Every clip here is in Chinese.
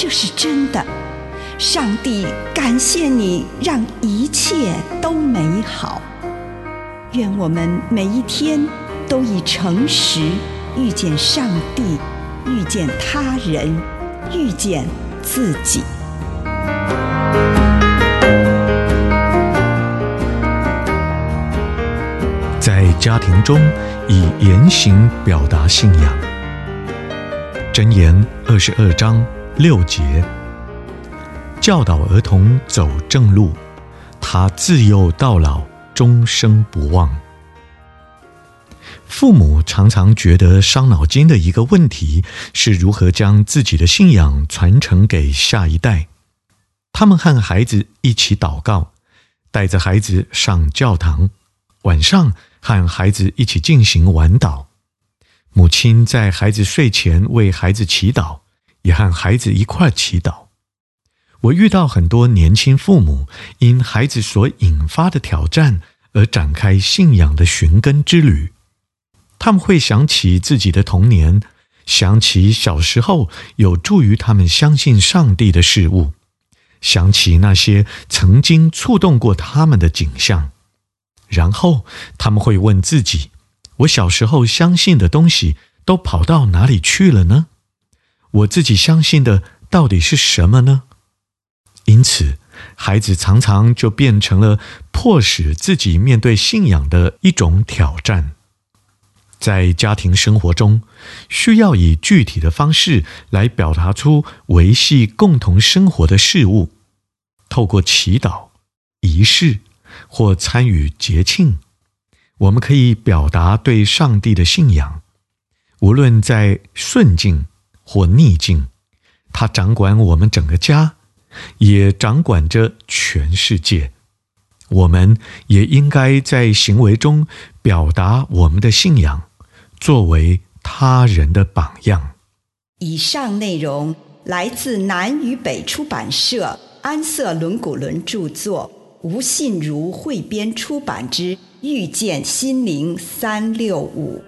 这是真的。上帝感谢你，让一切都美好。愿我们每一天都以诚实遇见上帝，遇见他人，遇见自己。在家庭中，以言行表达信仰。箴言二十二章六节，教导儿童走正路，他自幼到老，终生不忘。父母常常觉得伤脑筋的一个问题，是如何将自己的信仰传承给下一代。他们和孩子一起祷告，带着孩子上教堂，晚上，和孩子一起进行晚祷，母亲在孩子睡前为孩子祈祷，也和孩子一块祈祷。我遇到很多年轻父母因孩子所引发的挑战而展开信仰的寻根之旅。他们会想起自己的童年，想起小时候有助于他们相信上帝的事物，想起那些曾经触动过他们的景象。然后他们会问自己：“我小时候相信的东西都跑到哪里去了呢？我自己相信的到底是什么呢？”因此，孩子常常就变成了迫使自己面对信仰的一种挑战。在家庭生活中，需要以具体的方式来表达出维系共同生活的事物，透过祈祷、仪式。或参与节庆，我们可以表达对上帝的信仰。无论在顺境或逆境，他掌管我们整个家，也掌管着全世界。我们也应该在行为中表达我们的信仰，作为他人的榜样。以上内容来自南与北出版社安瑟伦古伦著作。吴信如汇编出版之《遇见心灵三六五》。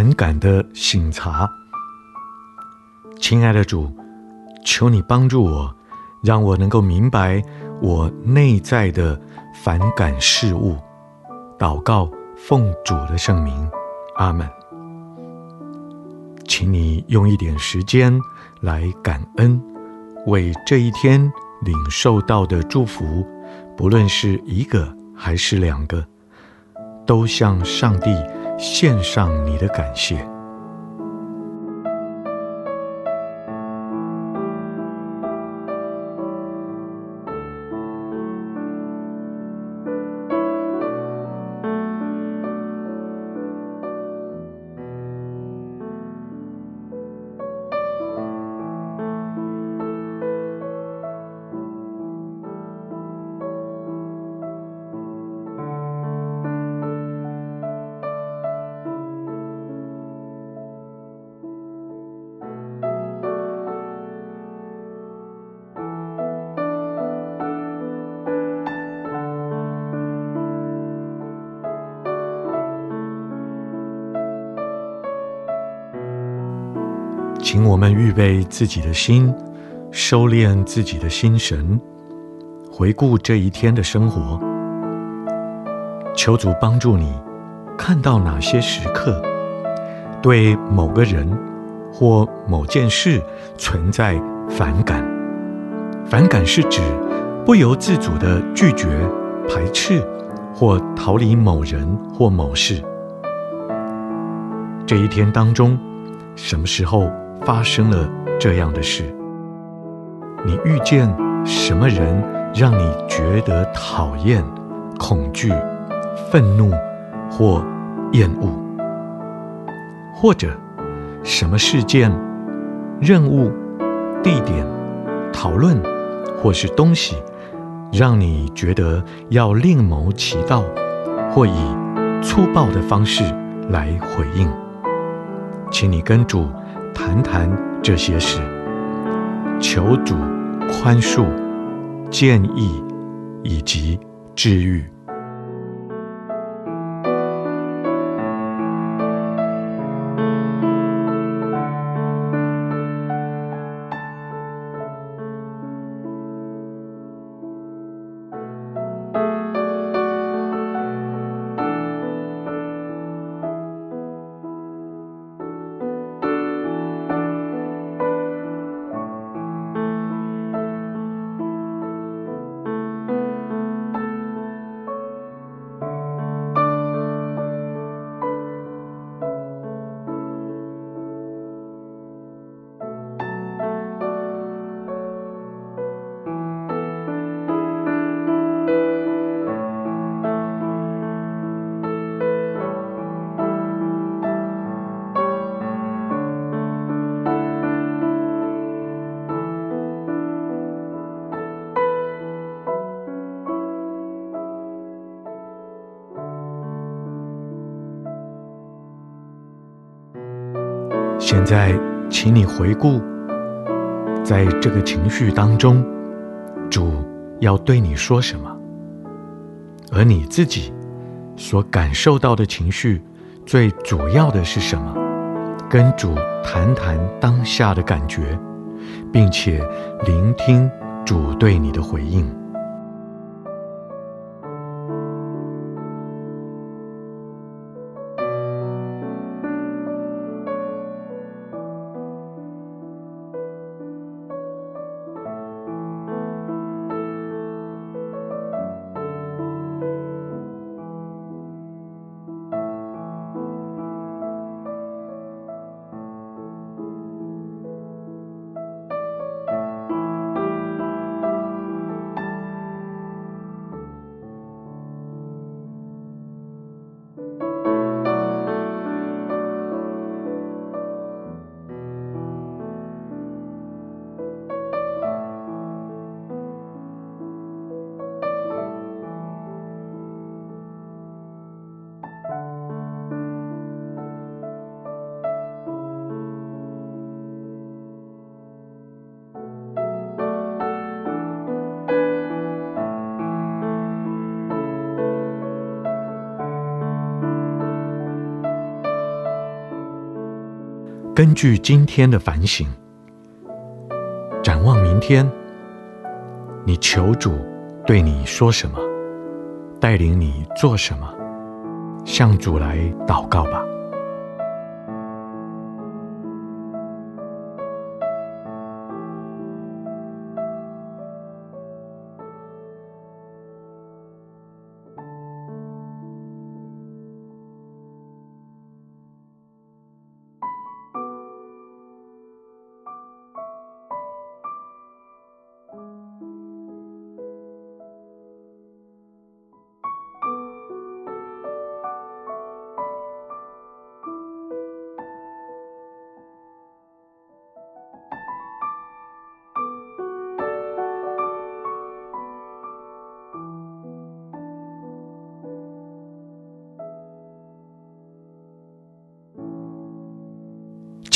反感的醒察。亲爱的主，求你帮助我，让我能够明白我内在的反感事物。祷告，奉主的圣名，阿门。请你用一点时间来感恩，为这一天领受到的祝福，不论是一个还是两个，都向上帝献上你的感谢。请我们预备自己的心，收敛自己的心神，回顾这一天的生活。求主帮助你，看到哪些时刻对某个人或某件事存在反感。反感是指不由自主的拒绝、排斥或逃离某人或某事。这一天当中，什么时候发生了这样的事？你遇见什么人让你觉得讨厌、恐惧、愤怒或厌恶？或者什么事件、任务、地点、讨论或是东西，让你觉得要另谋其道，或以粗暴的方式来回应？请你跟主。谈谈这些事，求主宽恕、建议以及治愈。现在，请你回顾，在这个情绪当中，主要对你说什么？而你自己所感受到的情绪，最主要的是什么？跟主谈谈当下的感觉，并且聆听主对你的回应。根据今天的反省，展望明天，你求主对你说什么，带领你做什么，向主来祷告吧。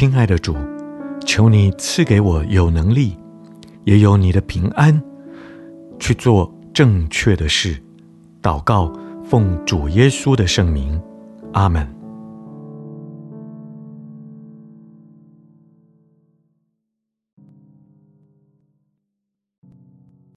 亲爱的主，求你赐给我有能力，也有你的平安，去做正确的事。祷告，奉主耶稣的圣名，阿门。